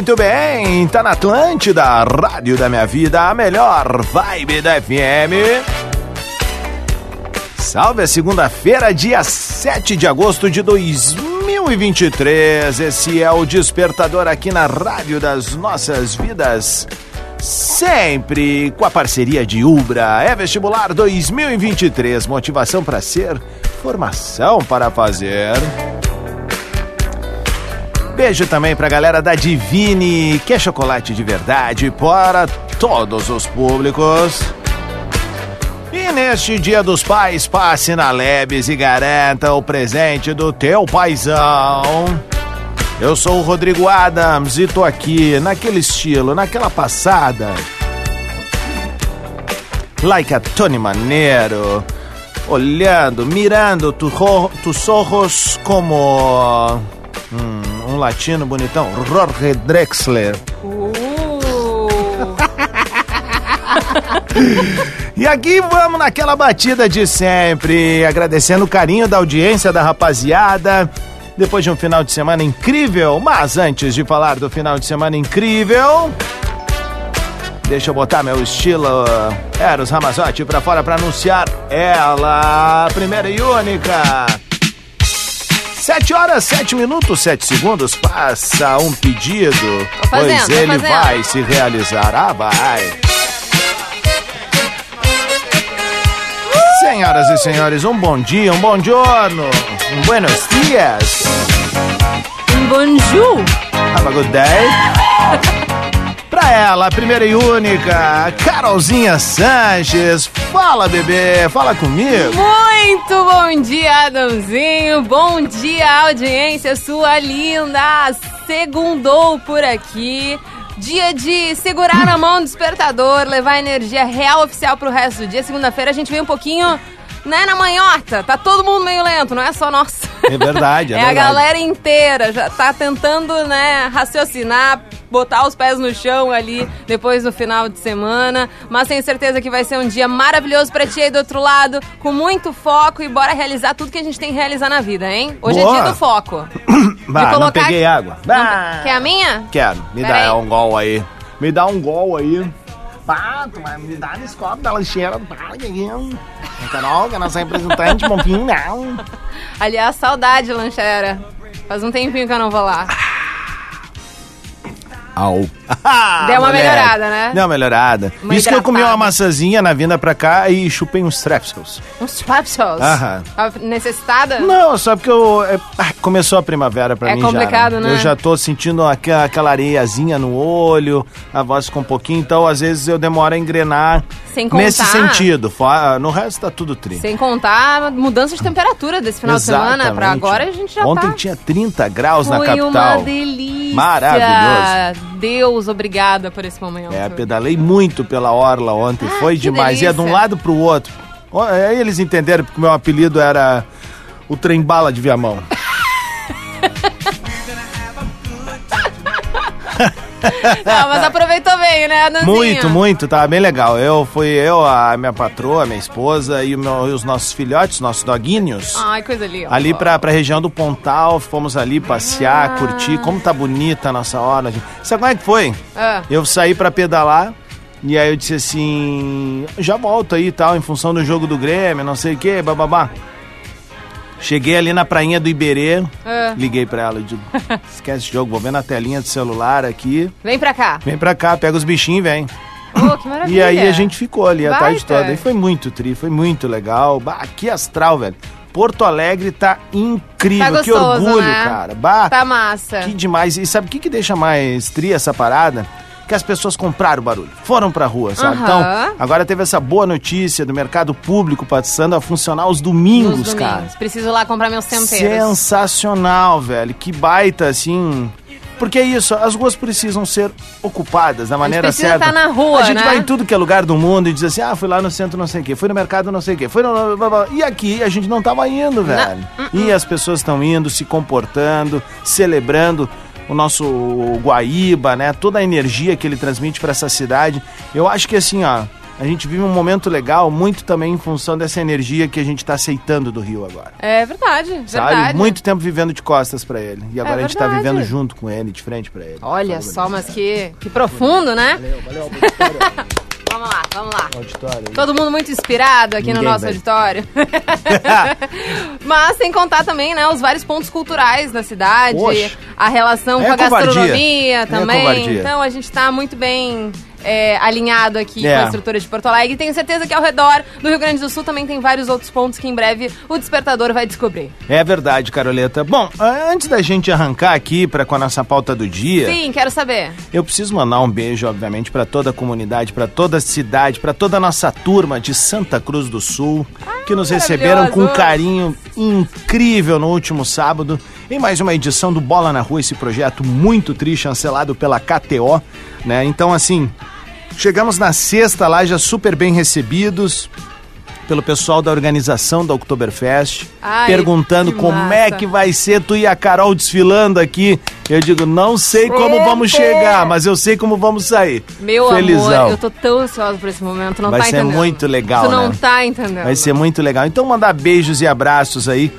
Muito bem, tá na Atlântida, Rádio da Minha Vida, a melhor vibe da FM. Salve a segunda-feira, dia 7 de agosto de 2023. Esse é o Despertador aqui na Rádio das Nossas Vidas. Sempre com a parceria de Ubra. É vestibular 2023. Motivação para ser, formação para fazer. Beijo também pra galera da Divine, que é chocolate de verdade para todos os públicos. E neste Dia dos Pais, passe na Lebes e garanta o presente do teu paizão. Eu sou o Rodrigo Adams e tô aqui naquele estilo, naquela passada. Like a Tony Maneiro, olhando, mirando tu, tus ojos como hum, um latino bonitão, Jorge Drexler. Uh. E aqui vamos naquela batida de sempre, agradecendo o carinho da audiência da rapaziada. Depois de um final de semana incrível, mas antes de falar do final de semana incrível, deixa eu botar meu estilo Eros Ramazotti pra fora pra anunciar ela, a primeira e única. Sete horas, sete minutos, sete segundos, passa um pedido, fazendo, pois ele vai se realizar. Ah, vai. Senhoras e senhores, um bom dia, um bom giorno, um buenos dias, Um bonjour. have a good day. Pra ela, a primeira e única, Carolzinha Sanches. Fala, bebê, fala comigo. Muito bom dia, Adãozinho. Bom dia, audiência sua linda. Segundou por aqui. Dia de segurar na mão do despertador, levar energia real oficial pro resto do dia. Segunda-feira a gente vem um pouquinho, né, na manhota. Tá todo mundo meio lento, não é só nós. É verdade, é, É, a verdade. galera inteira, já tá tentando, né, raciocinar, botar os pés no chão ali depois do final de semana. Mas tenho certeza que vai ser um dia maravilhoso pra ti aí do outro lado, com muito foco e bora realizar tudo que a gente tem que realizar na vida, hein? Hoje Boa. é dia do foco. Bah, não peguei água. Não- Bah. Quer a minha? Quero, me Pera dá aí. um gol aí. Me dá um gol aí. Pá, me dá nesse copo da lancheira Guiguinho. Carol, que é nossa representante, Mompinho, não. Aliás, saudade, lanchera. Faz um tempinho que eu não vou lá. Au. Deu uma melhorada, né? Deu uma melhorada. Uma Isso que eu comi uma maçãzinha na vinda pra cá e chupei uns strepsils. Uns papsos. Aham. Tava Necessitada? Não, só porque eu, é, ah, começou a primavera pra É mim complicado, já. né? Eu já tô sentindo aquela, aquela areiazinha no olho, a voz ficou um pouquinho, então às vezes eu demoro a engrenar Sem contar- nesse sentido. Fora- No resto tá tudo tri. Sem contar a mudança de temperatura desse final de semana. Pra Exatamente. agora a gente já Ontem tá... tinha 30 graus Foi na capital. uma delícia. Maravilhoso. Deus, obrigada por esse momento. É, pedalei muito pela orla ontem, Ah, foi demais. Ia de um delícia. lado pro outro. Aí eles entenderam porque o meu apelido era o trem bala de Viamão. Não, mas aproveitou bem, né? Muito, muito, tava bem legal. Eu fui eu, a minha patroa, a minha esposa e, meu- e os nossos filhotes, nossos doguinhos. Ai, coisa linda. Ali pra, pra região do Pontal, fomos ali passear, curtir. Como tá bonita a nossa hora. Sabe como é que foi? Ah, Eu saí pra pedalar e aí eu disse assim, já volto aí e tal, em função do jogo do Grêmio, não sei o que, bababá. Cheguei ali na prainha do Iberê, ah. liguei pra ela digo, esquece esse jogo, vou ver na telinha do celular aqui. Vem pra cá. Vem pra cá, pega os bichinhos e vem. Oh, que maravilha. E aí a gente ficou ali a Baita. tarde toda. E foi muito tri, foi muito legal. Bah, que astral, velho. Porto Alegre tá incrível, Tá que gostoso, orgulho, né? cara. Bah, Tá massa. que demais. E sabe o que, que deixa mais tri essa parada? Que as pessoas compraram barulho, foram pra rua, sabe? Aham. Então, agora teve essa boa notícia do mercado público passando a funcionar aos domingos, Nos cara. domingos. Preciso lá comprar meus temperos. Sensacional, velho. Que baita, assim. Porque é isso, as ruas precisam ser ocupadas da maneira certa. tá na rua, A gente né? vai em tudo que é lugar do mundo e diz assim: ah, fui lá no centro não sei o quê, fui no mercado não sei o quê, fui no. blá, blá. E aqui a gente não tava indo, velho. uh, E as pessoas estão indo, se comportando, celebrando o nosso Guaíba, né? Toda a energia que ele transmite para essa cidade. Eu acho que assim, ó. A gente vive um momento legal, muito também em função dessa energia que a gente tá aceitando do Rio agora. É verdade, Sabe? verdade. Muito tempo vivendo de costas pra ele. E agora É a gente tá verdade. vivendo junto com ele, de frente pra ele. Olha só, mas que, que profundo, né? Valeu, valeu. Vamos lá, vamos lá. auditório. Todo mundo muito inspirado aqui no Ninguém, nosso velho. auditório. Mas sem contar também, né, os vários pontos culturais da cidade, a relação É com a covardia. gastronomia É também. covardia. então a gente tá muito bem é, alinhado aqui É. com a estrutura de Porto Alegre. Tenho certeza que ao redor do Rio Grande do Sul também tem vários outros pontos que em breve o despertador vai descobrir. É verdade, Caroleta. Bom, antes da gente arrancar aqui para com a nossa pauta do dia, Sim, quero saber. eu preciso mandar um beijo, obviamente, para toda a comunidade, para toda a cidade, para toda a nossa turma de Santa Cruz do Sul, que nos receberam com um carinho incrível no último sábado, em mais uma edição do Bola na Rua, esse projeto muito triste, chancelado pela KTO, né? Então, assim, chegamos na sexta lá já super bem recebidos pelo pessoal da organização da Oktoberfest, Ai, perguntando como massa. é que vai ser tu e a Carol desfilando aqui. Eu digo, não sei como vamos chegar, mas eu sei como vamos sair. Meu Felizão. amor, eu tô tão ansiosa por esse momento, não Vai tá ser entendendo. muito legal, Tu não né? tá entendendo. Vai ser muito legal. Então mandar beijos e abraços aí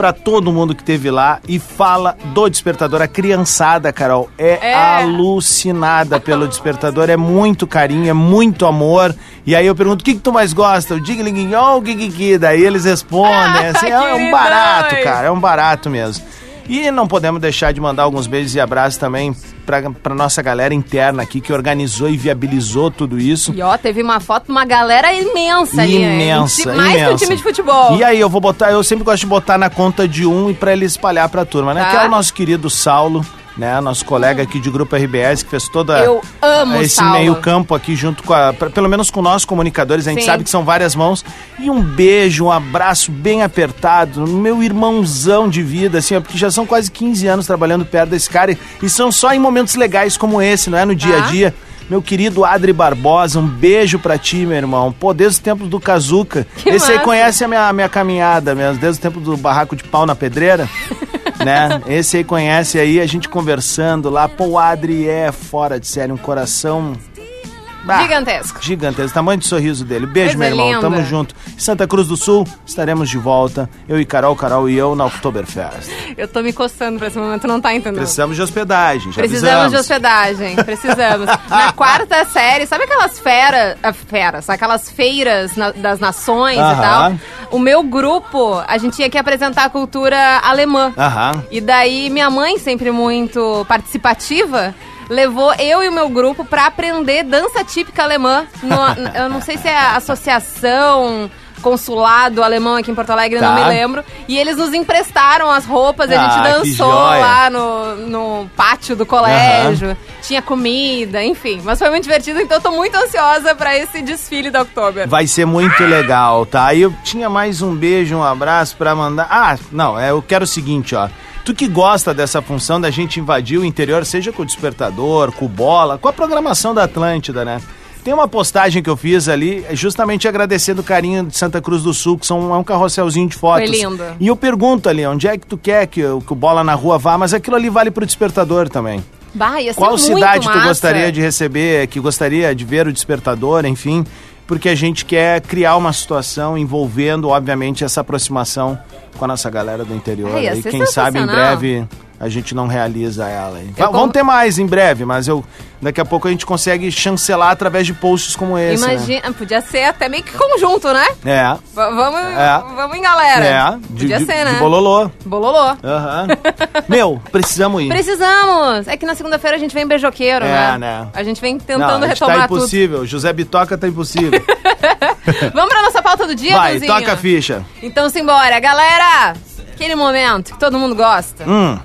pra todo mundo que teve lá e fala do despertador. A criançada, Carol, é, É. alucinada pelo despertador. É muito carinho, é muito amor. E aí eu pergunto, o que, que tu mais gosta? O Diglingui ou o Gigiki? Daí eles respondem. Assim, é, é um barato, cara. É um barato mesmo. E não podemos deixar de mandar alguns beijos e abraços também pra, pra nossa galera interna aqui que organizou e viabilizou tudo isso. E ó, teve uma foto de uma galera imensa ali. né? Imensa, Mais que um imensa. time de futebol. E aí eu vou botar, eu sempre gosto de botar na conta de um e pra ele espalhar pra turma, né? Tá. Que é o nosso querido Saulo, né? Nosso colega aqui de grupo RBS que fez toda Eu amo esse Saulo. meio campo aqui junto com a, pelo menos com nós comunicadores, a gente Sim. sabe que são várias mãos. E um beijo, um abraço bem apertado, meu irmãozão de vida, assim, ó, porque já são quase 15 anos trabalhando perto desse cara e, e são só em momentos legais como esse, não é no dia a Tá. dia. Meu querido Adri Barbosa, um beijo pra ti, meu irmão. Pô, desde os tempos do Kazuca. Esse aí massa. conhece a minha, minha caminhada mesmo, desde o tempo do barraco de pau na pedreira. né? Esse aí conhece aí, a gente conversando lá. Pô, o Adri é fora de série, um coração. Ah, Gigantesco. Gigantesco, tamanho de sorriso dele. Beijo, Coisa meu irmão. linda. Tamo junto. Santa Cruz do Sul, estaremos de volta. Eu e Carol, Carol e eu na Oktoberfest. Eu tô me coçando pra esse momento, não tá entendendo. Precisamos de hospedagem, já Precisamos avisamos. de hospedagem, precisamos. Na quarta série, sabe aquelas feras, ah, feras, aquelas feiras na- das nações e tal? O meu grupo, a gente tinha que apresentar a cultura alemã. Aham. E daí minha mãe, sempre muito participativa, levou eu e o meu grupo pra aprender dança típica alemã. No- eu não sei se é a associação consulado alemão aqui em Porto Alegre, eu não Tá. me lembro. E eles nos emprestaram as roupas, a Ah, gente que dançou lá no, no pátio do colégio, tinha comida, enfim. Mas foi muito divertido, então eu tô muito ansiosa pra esse desfile da Oktober. Vai ser muito legal, tá? E eu tinha mais um beijo, um abraço pra mandar. Ah, não, é, eu quero o seguinte, ó. Tu que gosta dessa função da gente invadir o interior, seja com o despertador, com o bola, com a programação da Atlântida, né? Tem uma postagem que eu fiz ali, justamente agradecendo o carinho de Santa Cruz do Sul, que são, é um carrosselzinho de fotos. Foi lindo. E eu pergunto ali, onde é que tu quer que, o- que o bola na rua vá, mas aquilo ali vale pro despertador também. Bah, Qual cidade tu massa. gostaria de receber, que gostaria de ver o despertador, enfim, porque a gente quer criar uma situação envolvendo, obviamente, essa aproximação com a nossa galera do interior. Ai, ia e quem sabe em breve a gente não realiza ela. hein? Eu Va- Vamos com- ter mais em breve, mas eu daqui a pouco a gente consegue chancelar através de posts como esse. né? Imagina, podia ser até meio que conjunto, né? É. V- vamos, É. vamos em galera. É, de, Podia de- ser, né? bololô. Bololô. Aham. Meu, precisamos ir. Precisamos! É que na segunda-feira a gente vem beijoqueiro, É, né? né? A gente vem Não, tentando a gente retomar tá tudo. impossível. José Bitoca tá impossível. Vamos pra nossa pauta do dia, Vai, Danzinho? toca a ficha. Então simbora. Galera, aquele momento que todo mundo gosta. Hum.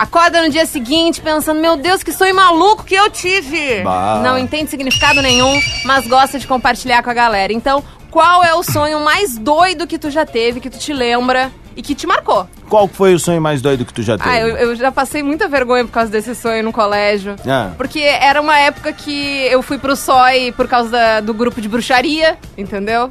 Acorda no dia seguinte pensando, meu Deus, que sonho maluco que eu tive. Bah. Não entende significado nenhum, mas gosta de compartilhar com a galera. Então, qual é o sonho mais doido que tu já teve, que tu te lembra e que te marcou? Qual foi o sonho mais doido que tu já teve? Ah, eu, eu já passei muita vergonha por causa desse sonho no colégio. Ah. Porque era uma época que eu fui pro SOI por causa da- do grupo de bruxaria, entendeu?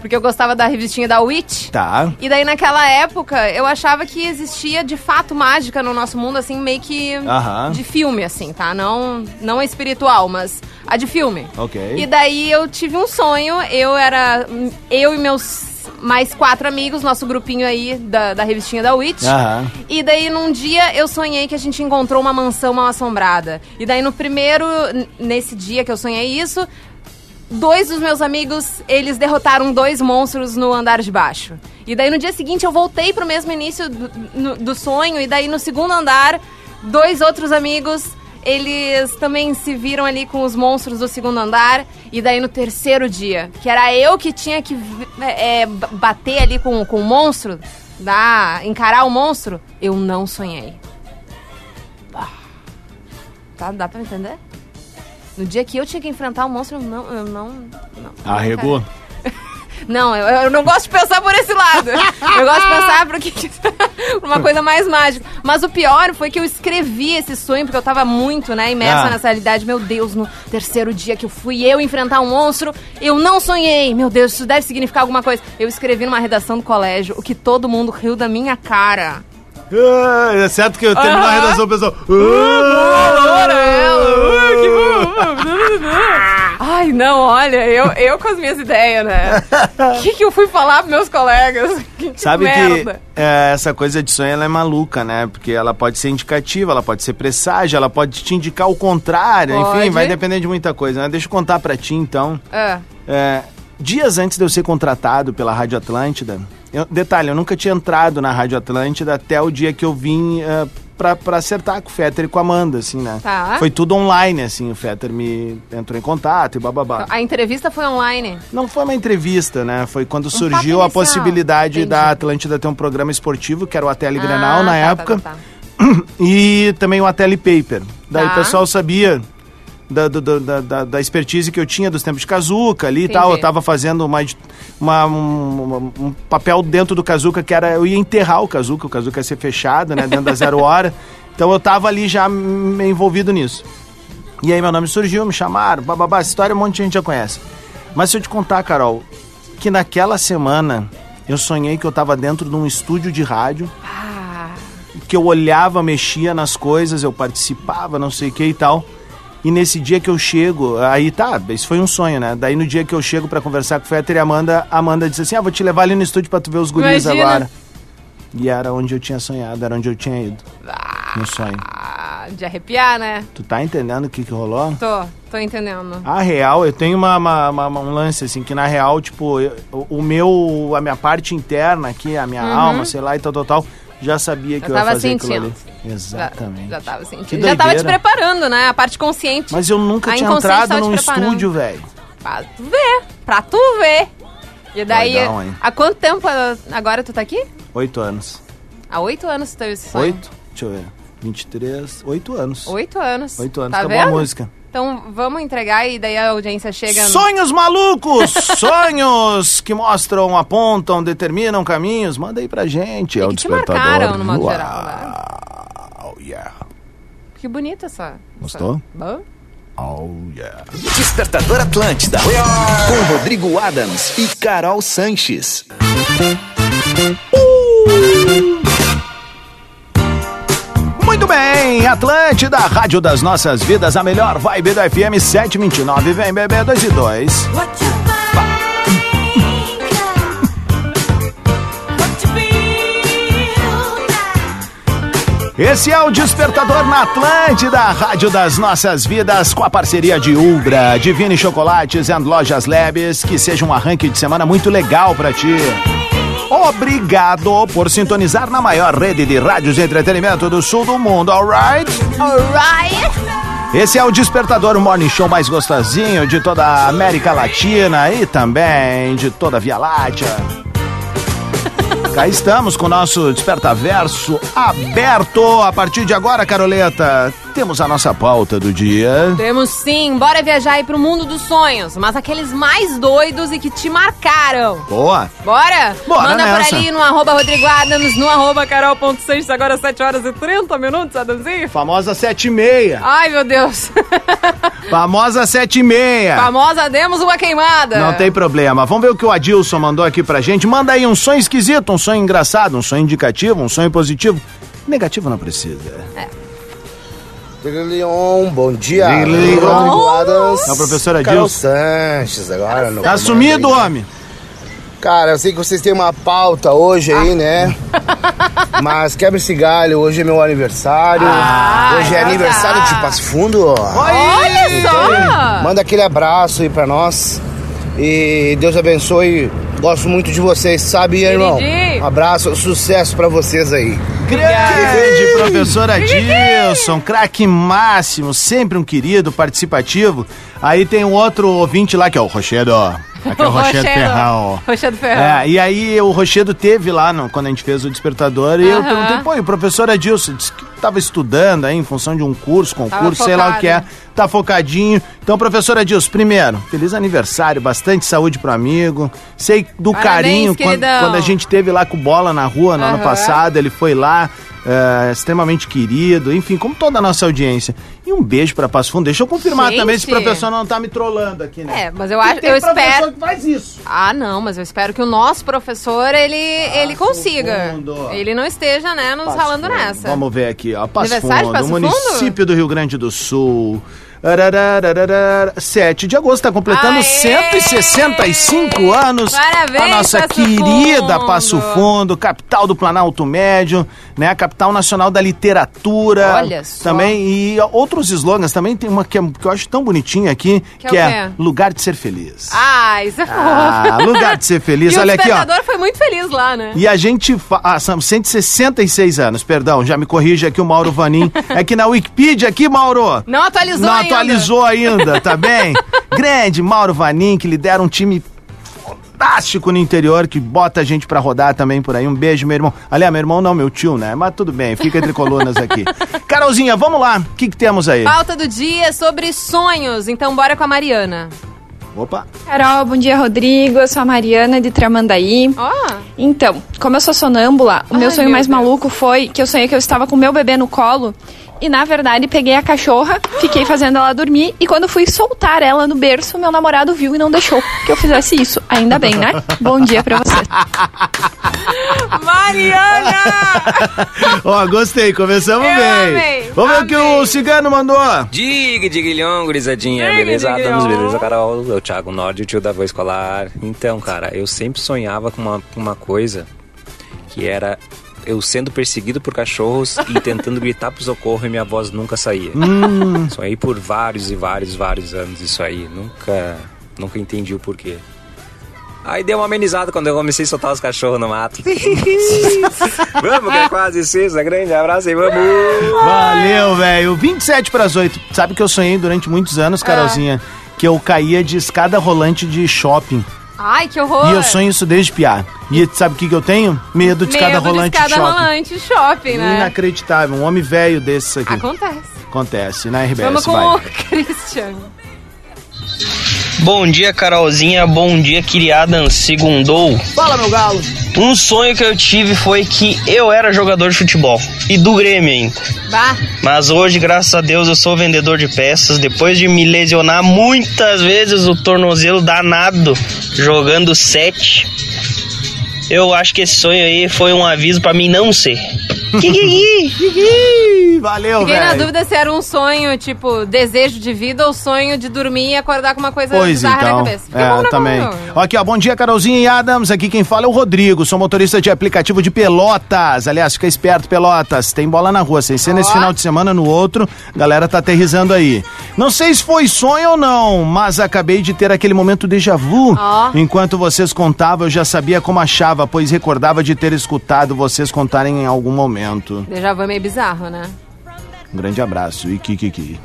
Porque eu gostava da revistinha da Witch. Tá. E daí, naquela época, eu achava que existia de fato mágica no nosso mundo, assim, meio que Aham. de filme, assim, tá? Não, não espiritual, mas a de filme. Ok. E daí eu tive um sonho, eu era. Eu e meus mais quatro amigos, nosso grupinho aí da, da revistinha da Witch. Aham. E daí num dia eu sonhei que a gente encontrou uma mansão mal assombrada. E daí no primeiro, n- nesse dia que eu sonhei isso, dois dos meus amigos, eles derrotaram dois monstros no andar de baixo. E daí no dia seguinte eu voltei pro mesmo início do, no- do sonho, e daí no segundo andar, dois outros amigos, eles também se viram ali com os monstros do segundo andar. E daí no terceiro dia, que era eu que tinha que vi- é, bater ali com, com o monstro, dar, encarar o monstro, eu não sonhei. Tá, dá pra entender? No dia que eu tinha que enfrentar o monstro, eu não. Eu não, não Arregou? Não, eu, eu não gosto de pensar por esse lado. Eu gosto de pensar por, por uma coisa mais mágica. Mas o pior foi que eu escrevi esse sonho, porque eu tava muito, né, imersa Ah. nessa realidade. Meu Deus, no terceiro dia que eu fui eu enfrentar um monstro, eu não sonhei. Meu Deus, isso deve significar alguma coisa. Eu escrevi numa redação do colégio, o que todo mundo riu da minha cara. Ah, é certo que eu termino a Aham. redação, o pessoal. Ai, não, olha, eu, eu com as minhas ideias, né? O que, que eu fui falar pros meus colegas? Que Sabe merda. que é, essa coisa de sonho ela é maluca, né? Porque ela pode ser indicativa, ela pode ser presságio, ela pode te indicar o contrário, enfim, Pode. vai depender de muita coisa, né? Deixa eu contar pra ti então. Ah, É, dias antes de eu ser contratado pela Rádio Atlântida, eu- detalhe, eu nunca tinha entrado na Rádio Atlântida até o dia que eu vim é, pra, pra acertar com o Fetter e com a Amanda, assim, né? Tá. Foi tudo online, assim, o Fetter me entrou em contato e bababá. a entrevista foi online. Não foi uma entrevista, né? Foi quando papo surgiu a possibilidade Entendi. da Atlântida ter um programa esportivo, que era o Ateli Ah, Grenal na tá, época, tá, tá, tá. e também o Ateli Paper. Daí Tá. o pessoal sabia da, da, da, da expertise que eu tinha dos tempos de Kazuca ali e tal. Eu tava fazendo uma, uma- um, um papel dentro do Kazuca que era. Eu ia enterrar o Kazuca, o Kazuca ia ser fechado, né? Dentro da zero hora. Então eu tava ali já envolvido nisso. E aí meu nome surgiu, me chamaram, bababá, essa história um monte de gente já conhece. Mas se eu te contar, Carol, que naquela semana eu sonhei que eu tava dentro de um estúdio de rádio, Ah, que eu olhava, mexia nas coisas, eu participava, não sei o que e tal. E nesse dia que eu chego, aí tá, isso foi um sonho, né? Daí no dia que eu chego pra conversar com o Fetter e a Amanda, a Amanda disse assim: Ah, vou te levar ali no estúdio pra tu ver os guris Imagina. agora. E era onde eu tinha sonhado, era onde eu tinha ido. No sonho. ah, de arrepiar, né? Tu tá entendendo o que que rolou? Tô, tô entendendo. A real, eu tenho uma, uma- uma- um lance assim, que na real, tipo, eu- o, meu, a minha parte interna aqui, a minha alma, sei lá, e tal, tal, tal, já sabia que. Já eu ia fazer aquilo sentindo. ali. Exatamente. Já, já tava Que sentindo. Já tava te preparando, né? A parte consciente. Mas eu nunca A tinha entrado num preparando. estúdio, velho. Pra tu ver. Pra tu ver. E daí, hein? há quanto tempo agora tu tá aqui? Oito anos. Há oito anos tu teve esse sonho. Oito? Deixa eu ver. 23, oito anos. Oito anos. Oito anos. Tá Acabou a vendo? música. Então vamos entregar e daí a audiência chega. no- Sonhos malucos! sonhos que mostram, apontam, determinam caminhos. Manda aí pra gente. E é o despertador. marcaram, no modo Uau, geral, né? yeah. Que bonita essa. Gostou? essa- Bom? Oh, yeah. Despertador Atlântida. Com Rodrigo Adams e Carol Sanches. Muito bem, Atlântida, Rádio das Nossas Vidas, a melhor vibe do FM 729. Vem, bebê, 2 e 2. What you think, what you feel Esse é o Despertador na Atlântida, Rádio das Nossas Vidas, com a parceria de Ubra, Divine Chocolates e Lojas Labs. Que seja um arranque de semana muito legal pra ti. Obrigado por sintonizar na maior rede de rádios de entretenimento do sul do mundo, alright? Alright! Esse é o Despertador Morning Show mais gostosinho de toda a América Latina e também de toda a Via Láctea. Cá estamos com o nosso Despertaverso aberto. A partir de agora, Caroleta, temos a nossa pauta do dia. Temos sim, bora viajar aí pro mundo dos sonhos, mas aqueles mais doidos e que te marcaram. Boa. Bora? Bora Manda nessa. por ali no arroba Rodrigo Adams, no arroba carol.6, agora 7 horas e 30 minutos, Adamzinho. Famosa sete e meia. Ai, meu Deus. Famosa sete e meia. Famosa, demos uma queimada. Não tem problema. Vamos ver o que o Adilson mandou aqui pra gente. Manda aí um sonho esquisito, um sonho engraçado, um sonho indicativo, um sonho positivo. Negativo não precisa. Leon, bom dia. Leon. Rodrigo Adams. É o professor Adilson. Sanches agora. no Tá sumido, homem? Cara, eu sei que vocês têm uma pauta hoje aí, né? Mas quebra esse galho, hoje é meu aniversário. Ah, hoje é então aniversário de Passo Fundo. Olha só! Manda aquele abraço aí pra nós. E Deus abençoe. Gosto muito de vocês, sabe, irmão? Um abraço, sucesso pra vocês aí. Grande professor Adilson, craque máximo, sempre um querido, participativo. Aí tem um outro ouvinte lá que é o Rochedo. Aqui é o Rochedo Ferrão. Rochedo Ferrão. É, e aí o Rochedo teve lá no- quando a gente fez o despertador e eu perguntei, pô, e o professor Adilson disse que tava estudando aí em função de um curso, concurso, sei lá o que é, tá focadinho. Então, professor Adilson, primeiro, feliz aniversário, bastante saúde pro amigo. Sei do Parabéns, carinho quando, quando a gente teve lá com bola na rua no ano Aham. passado, ele foi lá. É, extremamente querido, enfim, como toda a nossa audiência. E um beijo pra Passo Fundo. Deixa eu confirmar Gente. também se o professor não tá me trollando aqui, né? É, mas eu acho, eu professor espero. que faz isso. Ah, não, mas eu espero que o nosso professor ele, ele consiga. Fundo. Ele não esteja, né, nos Passo ralando Fundo. nessa. Vamos ver aqui, ó. Passo Fundo, Passo Fundo? município do Rio Grande do Sul. Ararararara, 7 de agosto, está completando Aê! 165 anos. Parabéns, A nossa Passo querida Fundo. Passo Fundo, capital do Planalto Médio, né? Capital nacional da literatura. Olha só. Também, e outros slogans. Também tem uma que, é- que eu acho tão bonitinha aqui, Que que, é o é? Lugar de Ser Feliz. Ah, isso é fofo. Ah, lugar de ser feliz. e Olha o aqui, ó. despertador foi muito feliz lá, né? E a gente. Fa... Ah, são 166 anos, perdão, já me corrige aqui o Mauro Vanim. É que na Wikipedia aqui, Mauro. Não atualizou Não ainda. Atualizou ainda, tá bem? Grande Mauro Vanim, que lidera um time fantástico no interior, que bota a gente pra rodar também por aí. Um beijo, meu irmão. Aliás, meu irmão não, meu tio, né? Mas tudo bem, fica entre colunas aqui. Carolzinha, vamos lá. O que, que temos aí? Pauta do dia sobre sonhos. Então bora com a Mariana. Opa. Carol, bom dia, Rodrigo. Eu sou a Mariana de Tramandaí. Ó, Então, como eu sou sonâmbula, o meu Ai, sonho meu mais Deus. maluco foi que eu sonhei que eu estava com meu bebê no colo e, na verdade, peguei a cachorra, fiquei fazendo ela dormir e quando fui soltar ela no berço, meu namorado viu e não deixou que eu fizesse isso. Ainda bem, né? Bom dia pra você. Mariana! Ó, gostei, começamos Eu bem. amei, Vamos ver o que amei. o cigano mandou. Diga, digilhão, gurizadinha, Diga, beleza? digilhão. Adams, beleza, Carol? Eu, Thiago Nord, o tio da voz escolar. Então, cara, eu sempre sonhava com uma, com uma coisa que era eu sendo perseguido por cachorros e tentando gritar pro socorro e minha voz nunca saía. Sonhei por vários e vários, vários anos isso aí. Nunca, nunca entendi o porquê. Aí deu uma amenizada quando eu comecei a soltar os cachorros no mato. vamos, que é quase sexta. Grande abraço e vamos! Valeu, velho. 27 para as 8. Sabe que eu sonhei durante muitos anos, Carolzinha, que eu caía de escada rolante de shopping. Ai, que horror! E eu sonho isso desde piá. E sabe o que, que eu tenho? Medo de escada Medo rolante de escada de shopping. rolante shopping, né? Inacreditável. Um homem velho desses aqui. Acontece. Acontece, na RBS. Vamos com vai. o Christian. Bom dia, Carolzinha. Bom dia, Kiriadan. Segundou. Fala, meu galo. Um sonho que eu tive foi que eu era jogador de futebol. E do Grêmio ainda. Bah, Mas hoje, graças a Deus, eu sou vendedor de peças. Depois de me lesionar muitas vezes o tornozelo danado jogando sete. Eu acho que esse sonho aí foi um aviso pra mim não ser. Ih, Valeu, fiquei na velho. dúvida se era um sonho, tipo, desejo de vida ou sonho de dormir e acordar com uma coisa Pois bizarra na então. cabeça. Fica bom, É, também. bom? Aqui, ó, bom dia, Carolzinha e Adams. Aqui quem fala é o Rodrigo. Sou motorista de aplicativo de Pelotas. Aliás, fica esperto, Pelotas. Tem bola na rua. Sem ser nesse Ó. final de semana, no outro. Galera tá aterrizando aí. Não sei se foi sonho ou não, mas acabei de ter aquele momento déjà vu. Ó. Enquanto vocês contavam, eu já sabia como achava, pois recordava de ter escutado vocês contarem em algum momento. Déjà vu é meio bizarro, né? Um grande abraço e kikiki.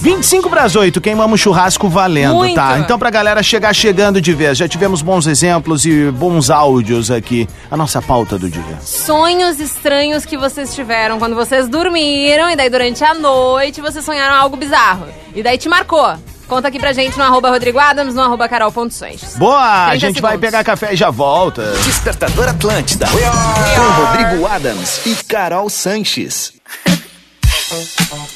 25 para as 8, queimamos churrasco valendo, Muito. tá? Então pra galera chegar chegando de vez, já tivemos bons exemplos e bons áudios aqui. A nossa pauta do dia. Sonhos estranhos que vocês tiveram quando vocês dormiram e daí durante a noite vocês sonharam algo bizarro. E daí te marcou. Conta aqui pra gente no arroba Rodrigo Adams, no arroba Carol.Sanches. Boa, a 30 gente vai segundos. pegar café e já volta. Despertador Atlântida. Com Rodrigo Adams e Carol Sanches.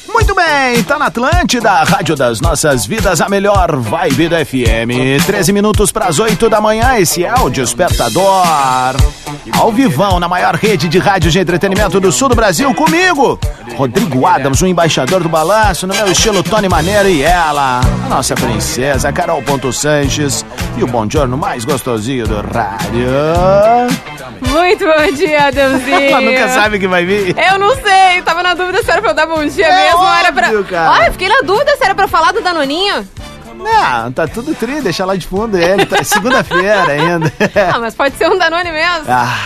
Muito bem, tá na Atlântida, a rádio das nossas vidas, a melhor vibe da FM. 13 minutos para as 8 da manhã, esse é o Despertador. Ao vivão, na maior rede de rádios de entretenimento do sul do Brasil, comigo, Rodrigo Adams, o embaixador do balanço, no meu estilo Tony Maneiro e ela, a nossa princesa, Carol Ponto Sanches, e o bom giorno mais gostosinho do rádio. Muito bom dia, Adamzinho. Ela nunca sabe que vai vir. Eu não sei, tava na dúvida se era pra eu dar bom dia É mesmo ou era pra. óbvio, cara. Olha, fiquei na dúvida se era pra falar do Danoninho. Não, tá tudo tri, deixa lá de fundo ele, tá segunda-feira ainda. Ah, mas pode ser um Danone mesmo. Ah,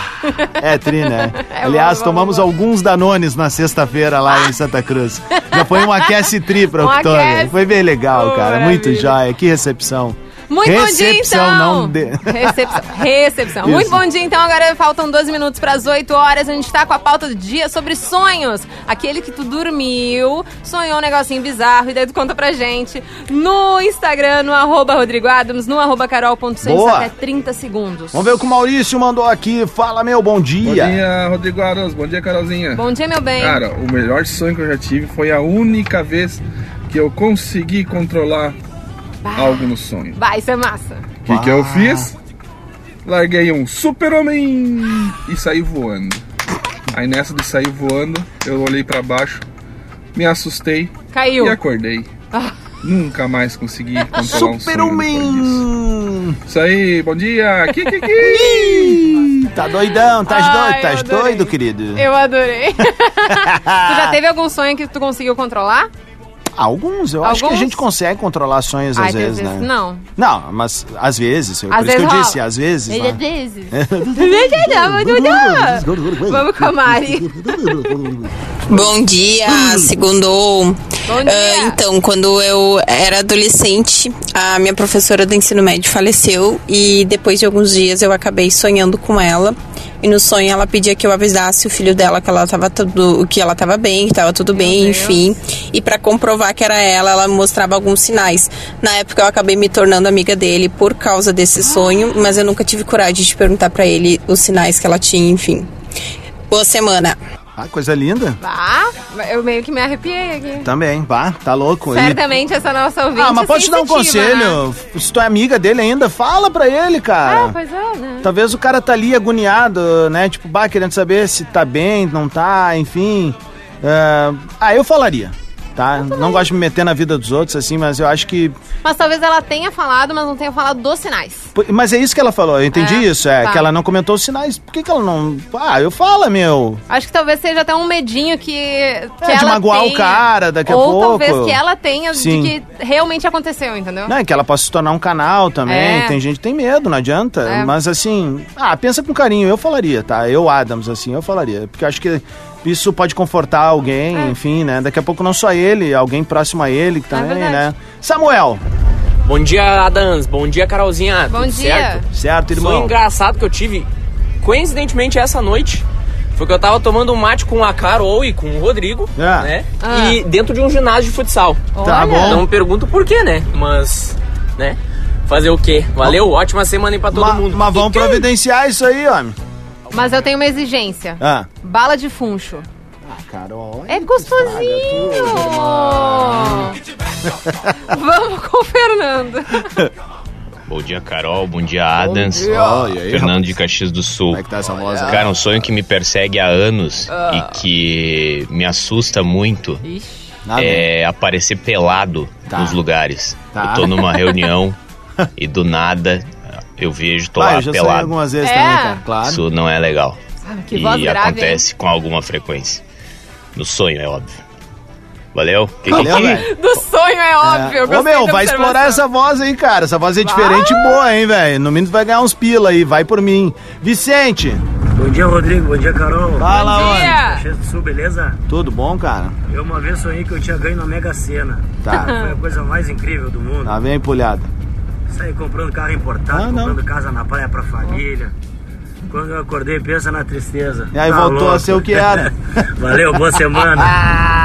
é tri, né? É Aliás, bom, bom, tomamos bom. alguns danones na sexta-feira lá em Santa Cruz. Já foi um aquece tri pra Um Octônia. aquece. Foi bem legal, cara. Muito maravilha. jóia. Que recepção. Muito bom dia, recepção, então. não de... Recepção. Recepção. Isso. Muito bom dia, então. Agora faltam 12 minutos para as 8 horas. A gente tá com a pauta do dia sobre sonhos. Aquele que tu dormiu, sonhou um negocinho bizarro e daí tu conta pra gente no Instagram, no arroba Rodrigo Adams, no arroba carol.santos Boa. até 30 segundos. Vamos ver o que o Maurício mandou aqui. Fala, meu, bom Bom dia. dia, Rodrigo Aros. Bom dia, Carolzinha. Bom dia, meu bem. Cara, o melhor sonho que eu já tive foi a única vez que eu consegui controlar algo no sonho. Vai, isso é massa. O que, que eu fiz? Larguei um super-homem e saí voando. Aí nessa de sair voando, eu olhei pra baixo, me assustei Caiu. e acordei. Ah. Nunca mais consegui controlar um sonho! Isso aí, bom dia! Kikiki! Ih, Tá doidão, tá Ai, doido, tá adorei. doido, querido? Eu adorei. tu já teve algum sonho que tu conseguiu controlar? Alguns, eu acho que a Alguns? gente consegue controlar sonhos Ai, às vezes, vezes né? não. Não, mas às vezes, por Às isso que eu vezes disse, às vezes. Às né? vezes. Vamos com a Mari. Bom dia, segundou. Bom dia. Ah, então, quando eu era adolescente, a minha professora do ensino médio faleceu e depois de alguns dias eu acabei sonhando com ela. E no sonho ela pedia que eu avisasse o filho dela que ela tava tudo, que ela tava bem, que tava tudo bem, Deus. enfim. E pra comprovar que era ela, ela mostrava alguns sinais. Na época eu acabei me tornando amiga dele por causa desse sonho, mas eu nunca tive coragem de perguntar pra ele os sinais que ela tinha, enfim. Boa semana. Ah, coisa linda. Vá, eu meio que me arrepiei aqui. Também, vá, tá louco. Ele- Certamente essa nossa ouvinte Ah, mas pode te dar um sensitiva, né? conselho. Se tu é amiga dele ainda, fala pra ele, cara. Ah, pois é, né? Talvez o cara tá ali agoniado, né? Tipo, bah, querendo saber se tá bem, não tá, enfim. É, Ah, eu falaria, tá? Não gosto de me meter na vida dos outros, assim, mas eu acho que. Mas talvez ela tenha falado, mas não tenha falado dos sinais. Pô, Mas é isso que ela falou, eu entendi É, isso, é, tá. que ela não comentou os sinais. Por que, que ela não. Ah, eu falo, meu. Acho que talvez seja até um medinho que, que É, de ela magoar o tenha. cara daqui a Ou pouco. talvez que ela tenha Sim. de que realmente aconteceu, entendeu? Né, que ela possa se tornar um canal também. É. Tem gente que tem medo, não adianta. É. Mas assim, ah, pensa com carinho. Eu falaria, tá? Eu, Adams, assim, eu falaria. Porque eu acho que isso pode confortar alguém, É. enfim, né? Daqui a pouco não só ele, alguém próximo a ele que também, né? Samuel, Bom dia, Adams. Bom dia, Carolzinha. Bom Tudo dia. Certo? certo, irmão? engraçado que eu tive, coincidentemente, essa noite. Foi que eu tava tomando um mate com a Carol e com o Rodrigo, Ah. né? Ah. E dentro de um ginásio de futsal. Tá Olha. bom. Não me pergunto por quê, né? Mas, né? Fazer o quê? Valeu, ótima semana aí pra todo Ma- mundo. Mas vamos é? providenciar isso aí, homem. Mas eu tenho uma exigência. Ah. Bala de funcho. Carol. É gostosinho! Vamos com o Fernando. Bom dia, Carol. Bom dia, Adams. E aí, Fernando de Caxias do Sul. Como é que tá essa voz aí? Cara, um sonho que me persegue há anos Ah. e que me assusta muito Ixi. É aparecer pelado Tá. nos lugares. Tá. Eu tô numa reunião e do nada eu vejo, tô Vai, lá eu já pelado. algumas vezes É? também, cara. Claro. Isso não é legal. Ah, que voz e grave, acontece com alguma frequência. No sonho, é óbvio. Valeu? Que Valeu, que- velho. Do sonho é óbvio. eu Ô, meu, vai explorar essa voz aí, cara. Essa voz é diferente e boa, hein, velho? No mínimo vai ganhar uns pila aí. Vai por mim. Vicente, Bom dia, Rodrigo. Bom dia, Carol. Fala, Bom dia. Caxias do Sul, beleza? Tudo bom, cara? Eu uma vez sonhei que eu tinha ganho na Mega Sena. Tá. Foi a coisa mais incrível do mundo. Tá bem empolhado. Saí comprando carro importado, Ah, não. comprando casa na praia pra família. Quando eu acordei, pensa na tristeza. E aí Tá voltou a louco. ser o que era. Valeu, boa semana.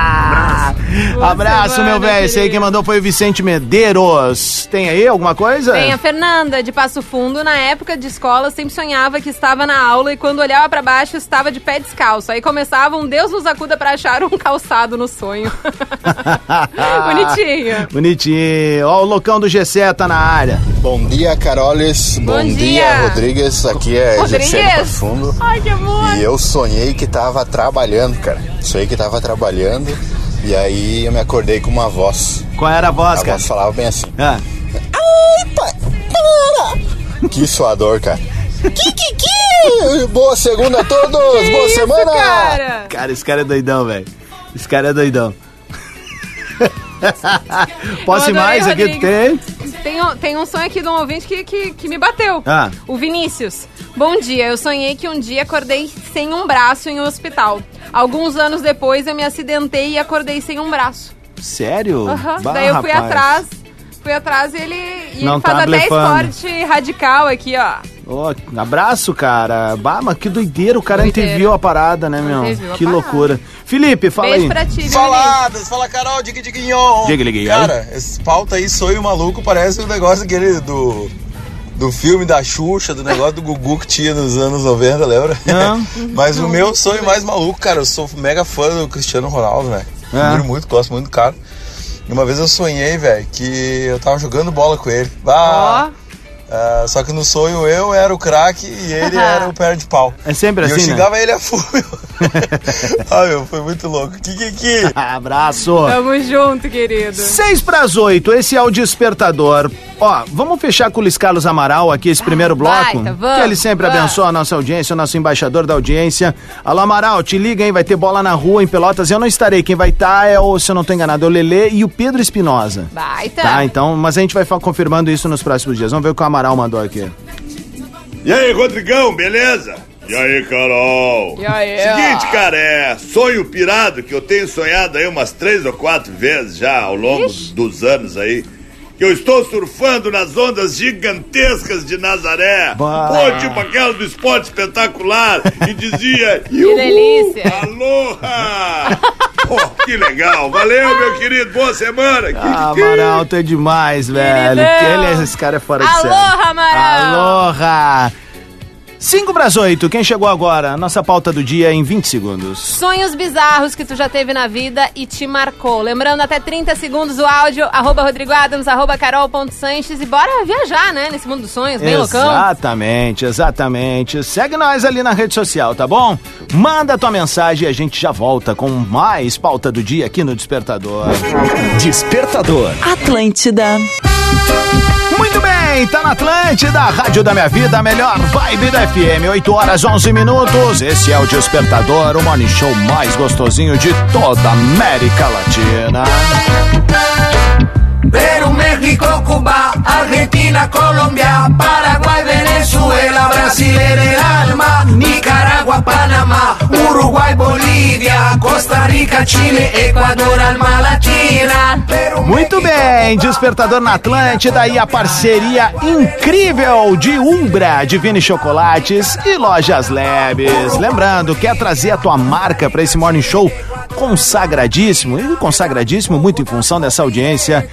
Abraço, semana, meu velho. Esse aí quem mandou foi o Vicente Medeiros. Tem aí alguma coisa? Tem a Fernanda, de Passo Fundo. Na época de escola, sempre sonhava que estava na aula e quando olhava pra baixo, estava de pé descalço. Aí começava um Deus nos acuda pra achar um calçado no sonho. Bonitinho. Bonitinho. Ó, o loucão do Gessé tá na área. Bom dia, Carolis. Bom, Bom dia. dia, Rodrigues. Aqui é Rodrigues. Gessé de Passo Fundo. Ai, que amor. E eu sonhei que tava trabalhando, cara. Sonhei que tava trabalhando. E aí eu me acordei com uma voz. Qual era a voz, A cara? voz falava bem assim. Ah. Ai, pai, para! Que suador, cara. Kikiki! Boa segunda a todos! Boa Isso, semana! cara. Cara, esse cara é doidão, velho. Esse cara é doidão. Posso ir mais aqui? Rodrigues. Tem? Tem um, tem um sonho aqui de um ouvinte que, que, que me bateu. Ah. O Vinícius. Bom dia, eu sonhei que um dia acordei sem um braço em um hospital. Alguns anos depois eu me acidentei e acordei sem um braço. Sério? Aham. Bah, Daí eu fui rapaz. atrás. Fui atrás e ele, e Não ele faz tá até blefando. esporte radical aqui, ó. Ô, abraço, cara. Bah, mas que doideira. O cara Doideira. anteviu a parada, né, meu? Anteviu Que loucura. Felipe, fala Beijo aí. pra ti? Faladas, fala Carol, diga diguinhon. Diga, Diguinhon. Cara, esse pauta aí, sonho maluco, parece um negócio aquele do. Do filme da Xuxa, do negócio do Gugu que tinha nos anos 90, lembra? Não. Mas o meu sonho mais maluco, cara, eu sou mega fã do Cristiano Ronaldo, velho. É. Admiro muito, gosto muito do cara. E uma vez eu sonhei, velho, que eu tava jogando bola com ele. Ah, ah, só que no sonho eu era o craque e ele era o perna de pau. É sempre e eu assim, né? xingava ele a full. ah, meu, foi muito louco. Que que que? Abraço. Tamo junto, querido. Seis pras oito, esse é o Despertador. Ó, vamos fechar com o Luiz Carlos Amaral aqui, esse primeiro bloco. baita, vamos, que ele sempre vamos. abençoa a nossa audiência, o nosso embaixador da audiência. Alô, Amaral, te liga, hein? Vai ter bola na rua, em Pelotas. Eu não estarei. Quem vai estar é o, se eu não tô enganado, é o Lelê e o Pedro Espinosa. Baita. Tá, então, mas a gente vai confirmando isso nos próximos dias. Vamos ver o que o Amaral mandou aqui. E aí, Rodrigão, beleza? E aí, Carol? E aí, Seguinte, cara, é sonho pirado que eu tenho sonhado aí umas três ou quatro vezes já ao longo dos anos aí. Que eu estou surfando nas ondas gigantescas de Nazaré. Bah. Pô, tipo aquela do esporte espetacular. E dizia. Que delícia. Aloha! Pô, que legal. Valeu, meu querido. Boa semana. Ah, Amaral, tu é demais, velho. Queridão. Ele, esse cara é fora de série. Aloha, Amaral. Aloha! 5 pras 8, quem chegou agora? Nossa pauta do dia em 20 segundos. Sonhos bizarros que tu já teve na vida e te marcou. Lembrando, até 30 segundos o áudio, arroba Rodrigo Adams, arroba carol.sanches e bora viajar, né? Nesse mundo dos sonhos, bem loucão. Exatamente, exatamente. Segue nós ali na rede social, tá bom? Manda tua mensagem e a gente já volta com mais pauta do dia aqui no Despertador. Despertador. Atlântida. Muito bem, tá na Atlântida, Rádio da Minha Vida, melhor vibe da FM, 8 horas 11 minutos. Esse é o Despertador, o morning show mais gostosinho de toda a América Latina. Perú, México, Cuba, Argentina, Colombia, Paraguay, Venezuela, Brasil el alma, Nicaragua, Panamá, Uruguay, Bolívia, Costa Rica, Chile, Ecuador, alma latina. Perú, Muito bem, Despertador na Atlântida e a parceria incrível de Umbra, Divine Chocolates e Lojas Labs. Lembrando, quer trazer a tua marca para esse morning show consagradíssimo e consagradíssimo muito em função dessa audiência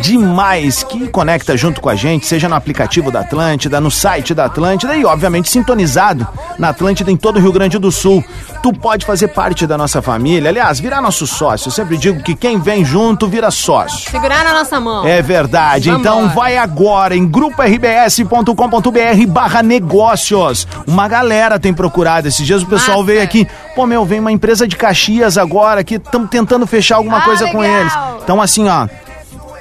demais que conecta junto com a gente, seja no aplicativo da Atlântida, no site da Atlântida e obviamente sintonizado na Atlântida em todo o Rio Grande do Sul. Tu pode fazer parte da nossa família, aliás, virar nosso sócio. Eu sempre digo que quem vem junto vira sócio. Segurar na nossa mão. É verdade. Vambora. Então vai agora em grupos.rbs.com.br barra negócios. Uma galera tem procurado. Esses dias o pessoal Massa. veio aqui. Pô, meu, vem uma empresa de Caxias agora que estamos tentando fechar alguma Ah, coisa com legal. eles. Então assim, ó.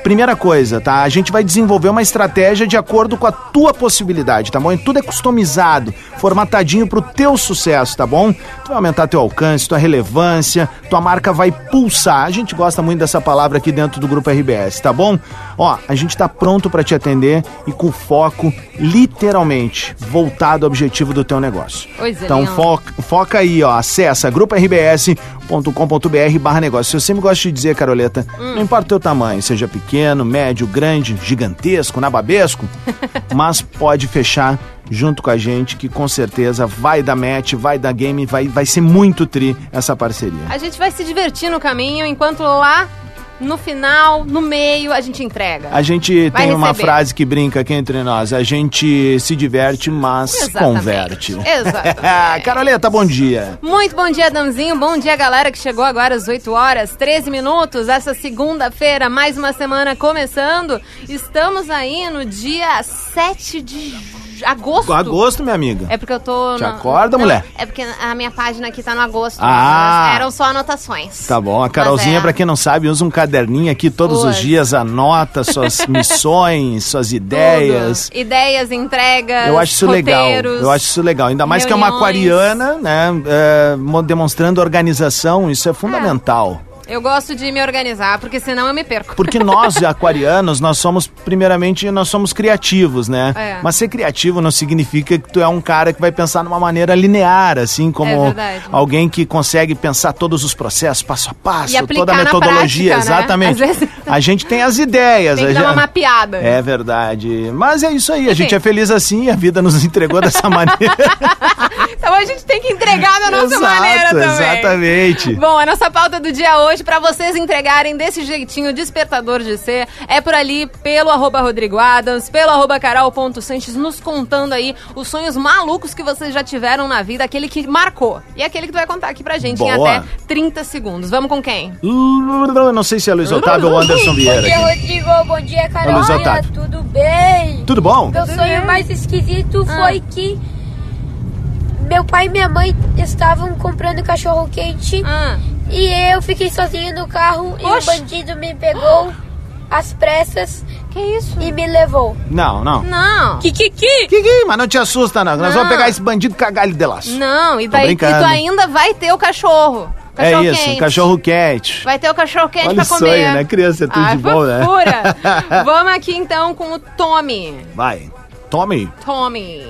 Primeira coisa, tá? A gente vai desenvolver uma estratégia de acordo com a tua possibilidade, tá bom? E tudo é customizado, formatadinho pro teu sucesso, tá bom? Tu vai aumentar teu alcance, tua relevância, tua marca vai pulsar. A gente gosta muito dessa palavra aqui dentro do grupo RBS, tá bom? Ó, a gente tá pronto para te atender e com foco literalmente voltado ao objetivo do teu negócio. Coisa então linda. foca, foca aí, ó, acessa grupo-rbs.com.br barra negócio. Eu sempre gosto de dizer, Caroleta, Hum. não importa o teu tamanho, seja pequeno, médio, grande, gigantesco, nababesco, mas pode fechar junto com a gente que com certeza vai dar match, vai dar game, vai, vai ser muito tri essa parceria. A gente vai se divertir no caminho, enquanto lá, no final, no meio, a gente entrega. A gente Vai tem uma receber. frase que brinca aqui entre nós, a gente se diverte, mas Exatamente. converte. Exatamente. Caroleta, bom dia. Muito bom dia, Danzinho. Bom dia, galera que chegou agora às 8 horas, 13 minutos. Essa segunda-feira, mais uma semana começando. Estamos aí no dia 7 de agosto. Agosto, minha amiga. É porque eu tô. Te na- acorda, Não, mulher? É porque a minha página aqui tá no agosto. Ah. Eram só anotações. Tá bom, a Carolzinha, é. pra quem não sabe, usa um caderninho aqui todos os dias, anota suas missões, suas ideias. Tudo. Ideias, entregas. Eu acho isso legal. roteiros. Eu acho isso legal. Ainda mais que é uma reuniões. aquariana, né? é, mo- demonstrando organização, isso é fundamental. Eu gosto de me organizar, porque senão eu me perco. Porque nós, aquarianos, nós somos, primeiramente, nós somos criativos, né? É. Mas ser criativo não significa que tu é um cara que vai pensar numa maneira linear, assim É como verdade. alguém que consegue pensar todos os processos, passo a passo, E toda a metodologia. prática, né? Exatamente. Às vezes- A gente tem as ideias. Tem a que dar uma gente- mapeada. É verdade. Mas é isso aí, a Enfim. gente é feliz assim, a vida nos entregou dessa maneira. Então a gente tem que entregar da nossa Exato, maneira também. exatamente. Bom, a nossa pauta do dia hoje, pra vocês entregarem desse jeitinho despertador de ser, é por ali, pelo arroba Rodrigo Adams, pelo arroba carol.sanches, nos contando aí os sonhos malucos que vocês já tiveram na vida, aquele que marcou. E aquele que tu vai contar aqui pra gente em Boa. até 30 segundos. Vamos com quem? Não sei se é Luiz Otávio ou Anderson Vieira. Bom dia, aqui. Rodrigo. Bom dia, Carol. Luiz Otávio. Tudo bem? Tudo bom? Meu sonho mais esquisito Ah. foi que meu pai e minha mãe estavam comprando cachorro quente Ah. e eu fiquei sozinho no carro e Oxe. o bandido me pegou às pressas Que isso? e me levou. Não, não. Não. Kikiki! Kiki, mas não te assusta, não. Nós Não. vamos pegar esse bandido cagalho de laço. Não, e que brincando. tu ainda vai ter o cachorro. É Cachorro isso, quente. cachorro quente. Vai ter o cachorro quente Olha pra comer. sonho, né? Criança é tudo Ai, de bom, né? Vamos aqui então com o Tommy. Vai. Tome. Tommy.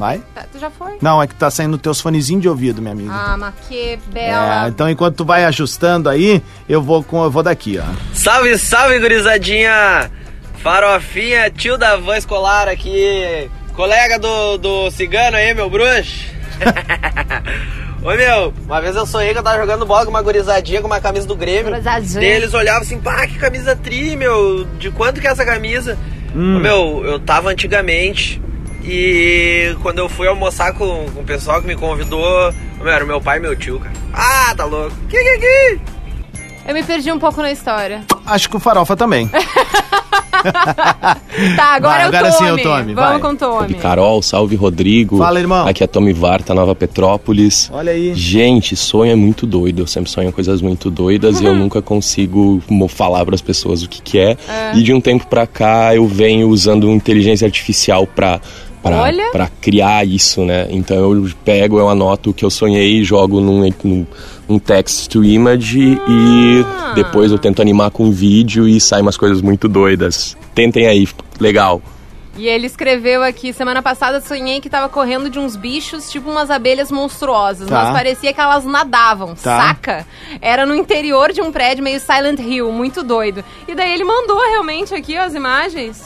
Vai. Tá, tu já foi? Não, é que tá saindo teus fonezinhos de ouvido, minha amiga. Ah, mas que É, bela. então enquanto tu vai ajustando aí, eu vou com eu vou daqui, ó. Salve, salve, gurizadinha! Farofinha, tio da van escolar aqui, colega do, do cigano aí, meu bruxo. Ô meu, uma vez eu sonhei que eu tava jogando bola com uma gurizadinha com uma camisa do Grêmio. Gurizadinha. Eles olhavam assim, pá, que camisa tri, meu, de quanto que é essa camisa? Hum. Ô, meu, eu tava antigamente e quando eu fui almoçar com, com o pessoal que me convidou, era o meu pai e meu tio, cara. Ah, tá louco. Que, que, que? Eu me perdi um pouco na história. Acho que o Farofa também. Tá, agora Vai, é o agora Tommy. sim é o Tommy, Vamos vai. com o Tommy. Carol, salve Rodrigo. Fala, irmão. Aqui é Tommy Varta, Nova Petrópolis. Olha aí. Gente, sonho é muito doido. Eu sempre sonho coisas muito doidas e eu nunca consigo falar para as pessoas o que, que é. É. E de um tempo pra cá eu venho usando inteligência artificial pra. Pra criar isso, né? Então eu pego, eu anoto o que eu sonhei, jogo num, num, num text to image e Ah. depois eu tento animar com vídeo e sai umas coisas muito doidas. Tentem aí, legal. E ele escreveu aqui, semana passada sonhei que tava correndo de uns bichos, tipo umas abelhas monstruosas, Tá. mas parecia que elas nadavam, Tá. saca? Era no interior de um prédio meio Silent Hill, muito doido. E daí ele mandou realmente aqui ó, as imagens.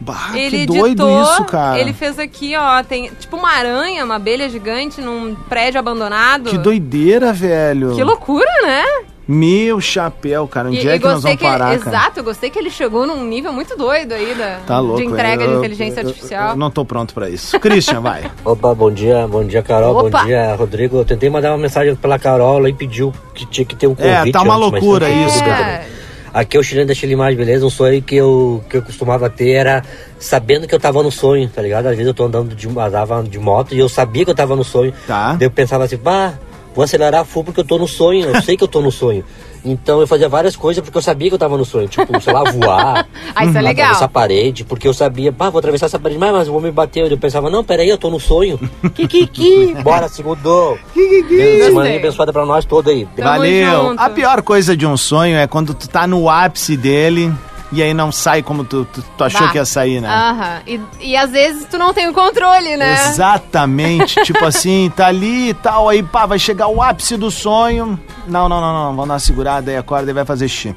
Bah, ele que doido editou, isso, cara. ele fez aqui, ó, tem tipo uma aranha, uma abelha gigante num prédio abandonado. Que doideira, velho. Que loucura, né? Meu chapéu, cara. Onde E- é e que nós gostei vamos parar, ele, cara? Exato, eu gostei que ele chegou num nível muito doido aí da, Tá louco, de entrega eu- de eu- inteligência eu- artificial. Eu não tô pronto pra isso. Christian, vai. Opa, bom dia, bom dia, Carol, Opa. bom dia, Rodrigo. Eu tentei mandar uma mensagem pela Carol, ela pediu que tinha que ter um É, convite. tá uma antes, loucura isso, cara. bem. Aqui é o Chileno da Chilimagem, beleza? Um sonho que eu, que eu costumava ter era sabendo que eu tava no sonho, tá ligado? Às vezes eu tô andando de, andava de moto e eu sabia que eu tava no sonho. Tá. Daí eu pensava assim, pá, vou acelerar full porque eu tô no sonho, eu sei que eu tô no sonho. Então eu fazia várias coisas porque eu sabia que eu tava no sonho. Tipo, sei lá, voar. Ah, isso é legal. Atravessar a parede, porque eu sabia, pá, vou atravessar essa parede, mas, mas eu vou me bater. Eu pensava, não, peraí, eu tô no sonho. Kikiki, bora, segundo. Beleza, Semana abençoada pra nós todos aí. Valeu. A pior coisa de um sonho é quando tu tá no ápice dele e aí não sai como tu, tu, tu achou Bah. que ia sair, né? Aham. E, e às vezes tu não tem o controle, né? Exatamente. tipo assim, tá ali e tal, aí pá, vai chegar o ápice do sonho. Não, não, não, não, vamos dar uma segurada aí, acorda e vai fazer xixi.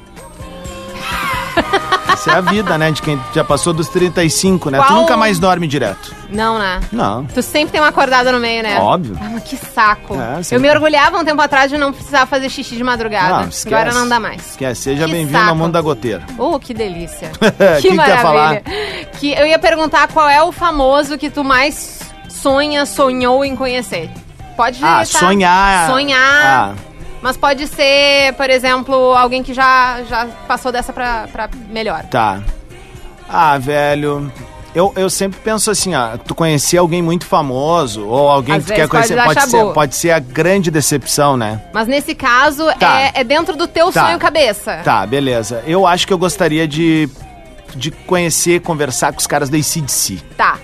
Isso é a vida, né? De quem já passou dos 35, né? Tu Qual- nunca mais dorme direto. Não, né? Não. Tu sempre tem uma acordada no meio, né? Óbvio. Ah, mas que saco. É, Eu me orgulhava um tempo atrás de não precisar fazer xixi de madrugada. Não, esquece. Agora não dá mais. Esquece, seja Que bem-vindo ao mundo da goteira. Oh, que delícia. Que que tu ia falar? Que eu ia perguntar qual é o famoso que tu mais sonha, sonhou em conhecer. Pode Ah, tá? sonhar. Sonhar. Ah, Mas pode ser, por exemplo, alguém que já, já passou dessa pra, pra melhor. tá. Ah, velho. Eu, eu sempre penso assim, ó, tu conhecer alguém muito famoso ou alguém Às que tu quer pode conhecer, pode ser, pode ser a grande decepção, né? Mas nesse caso, Tá. é, é dentro do teu Tá. sonho cabeça. Tá, beleza. Eu acho que eu gostaria de, de conhecer, conversar com os caras da ACDC. Tá.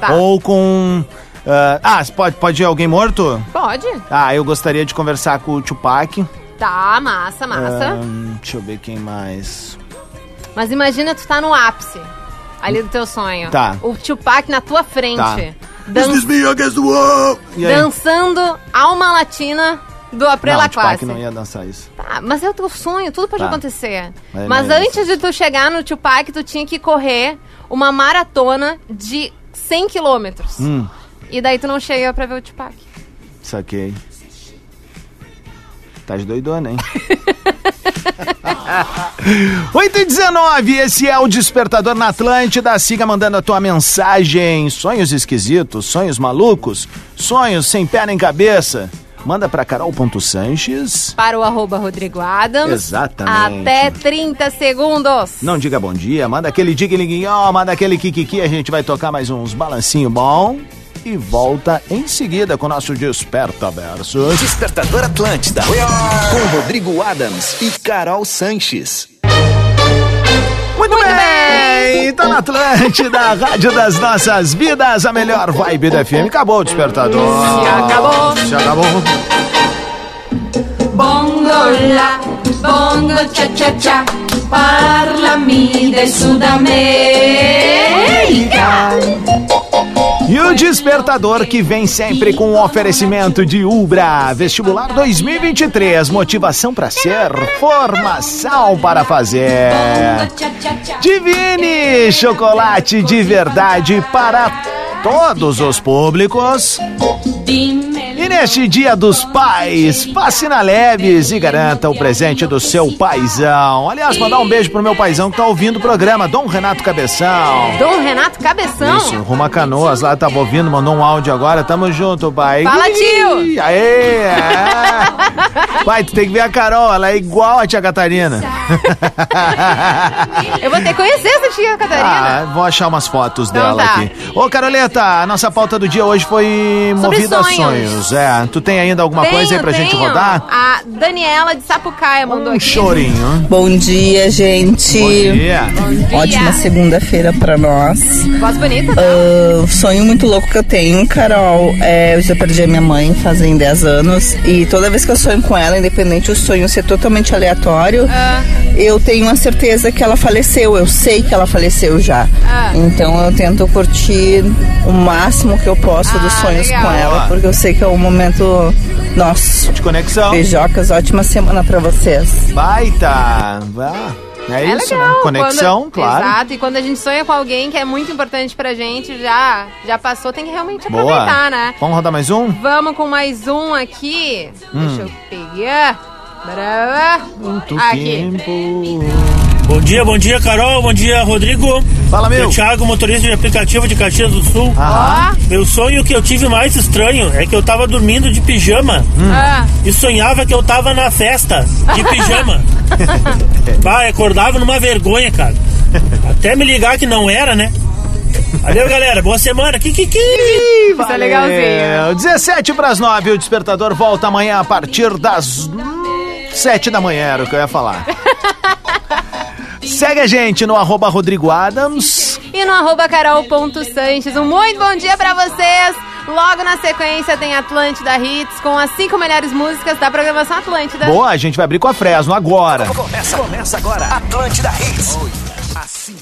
Tá. Ou com. Ah, ah, pode, pode ir alguém morto? Pode. Ah, eu gostaria de conversar com o Tupac. Tá, massa, massa. Ahn, deixa eu ver quem mais. Mas imagina tu tá no ápice ali do teu sonho. Tá. O Tupac na tua frente. Tá. Dan- dançando alma latina do April Não, Classe. não ia dançar isso. Tá, mas é o teu sonho, tudo pode Tá. acontecer. Mas Mas é antes de tu chegar no Tupac, tu tinha que correr uma maratona de 100 quilômetros. Hum, E daí tu não chega pra ver o Tupac. saquei. Tá de doidona, hein? 8 e 19, esse é o Despertador na Atlântida. Siga mandando a tua mensagem. Sonhos esquisitos, sonhos malucos, sonhos sem pé nem cabeça. Manda pra carol.sanches. Para o arroba Rodrigo Adams. Exatamente. Até 30 segundos. Não diga bom dia, manda aquele digue-liguinho, manda aquele kikiki. A gente vai tocar mais uns balancinho bom. E volta em seguida com o nosso Desperta Versus. Despertador Atlântida. Com Rodrigo Adams e Carol Sanches. Muito bem! Tá na Atlântida, a rádio das nossas vidas, a melhor vibe da FM. Acabou o Despertador. Se acabou. Se acabou. Bongo la, bongo cha cha cha, parlami de Sudamérica. O Despertador que vem sempre com um oferecimento de Ubra. Vestibular 2023. Motivação para ser, formação para fazer. Divine chocolate de verdade para todos os públicos. E neste Dia dos Pais, passe na Leves e garanta o presente do seu paizão. Aliás, mandar um beijo pro meu paizão que tá ouvindo o programa, Dom Renato Cabeção. Dom Renato Cabeção. Isso, Ruma Canoas lá, tava ouvindo, mandou um áudio agora, tamo junto, pai. Fala, tio. Aê, é. Pai, tu tem que ver a Carol, ela é igual a tia Catarina. Eu vou ter que conhecer essa tia Catarina. Ah, vou achar umas fotos Então dela tá. aqui. Ô, Caroleta, a nossa pauta do dia hoje foi Sobre movida a sonhos. É, tu tem ainda alguma Tenho, coisa aí pra gente tenho. rodar? A Daniela de Sapucaia mandou Um aqui. chorinho. Bom dia, gente. Bom dia. Ótima segunda-feira pra nós. Voz bonita. Ah, sonho muito louco que eu tenho, Carol. É, eu já perdi a minha mãe fazem 10 anos. E toda vez que eu sonho com ela, independente do sonho ser totalmente aleatório, Ah. eu tenho a certeza que ela faleceu. Eu sei que ela faleceu já. Ah. Então eu tento curtir o máximo que eu posso dos sonhos legal. com ela, porque eu sei que é um momento nosso. De conexão. Beijocas, ótima semana pra vocês. Baita. Ah, é, É isso, legal. né? Conexão, Quando- claro. Exato, e quando a gente sonha com alguém que é muito importante pra gente, já, já passou, tem que realmente Boa. aproveitar, né? Vamos rodar mais um? Vamos com mais um aqui. Hum. Deixa eu pegar. Brava. Aqui. Bom dia, bom dia, Carol. Bom dia, Rodrigo. Fala, meu. Eu, Thiago, motorista de aplicativo de Caxias do Sul. Aham. Meu sonho que eu tive mais estranho é que eu tava dormindo de pijama Ah. e sonhava que eu tava na festa de pijama. bah, acordava numa vergonha, cara. Até me ligar que não era, né? Valeu, galera. Boa semana. Kikiki. Isso é legalzinho. 17 para as 9, o despertador volta amanhã a partir das 7 da manhã, era o que eu ia falar. Segue a gente no arroba Rodrigo Adams. E no arroba carol.sanches. Um muito bom dia pra vocês. Logo na sequência tem Atlântida Hits com as cinco melhores músicas da programação Atlântida. Boa, a gente vai abrir com a Fresno agora. Começa, começa agora. Atlântida Hits. As cinco melhores.